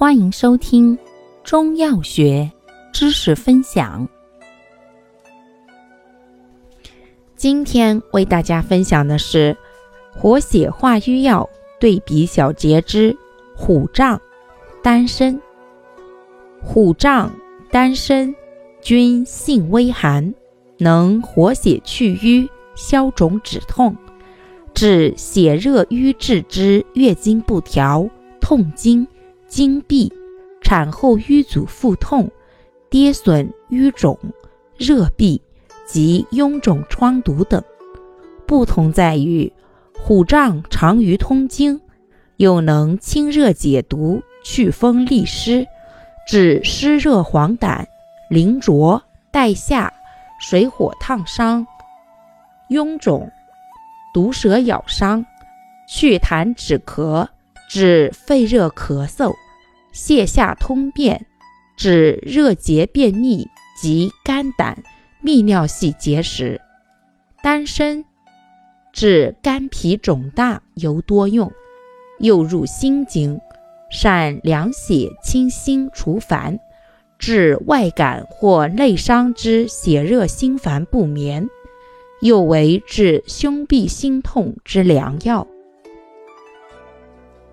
欢迎收听中药学知识分享。今天为大家分享的是活血化瘀药对比小节之虎杖、丹参。虎杖、丹参均性微寒，能活血去瘀、消肿止痛，治血热瘀滞之月经不调、痛经。经闭、产后瘀阻腹痛、跌损瘀肿、热闭及臃肿疮毒等。不同在于，虎杖长于通经，又能清热解毒、祛风利湿，治湿热黄疸、淋浊、带下、水火烫伤、臃肿、毒蛇咬伤、祛痰止咳。治肺热咳嗽、泻下通便，治热结便秘及肝胆、泌尿系结石。丹参治肝脾肿大尤多用，又入心经，善凉血清心除烦，治外感或内伤之血热心烦不眠，又为治胸痹心痛之良药。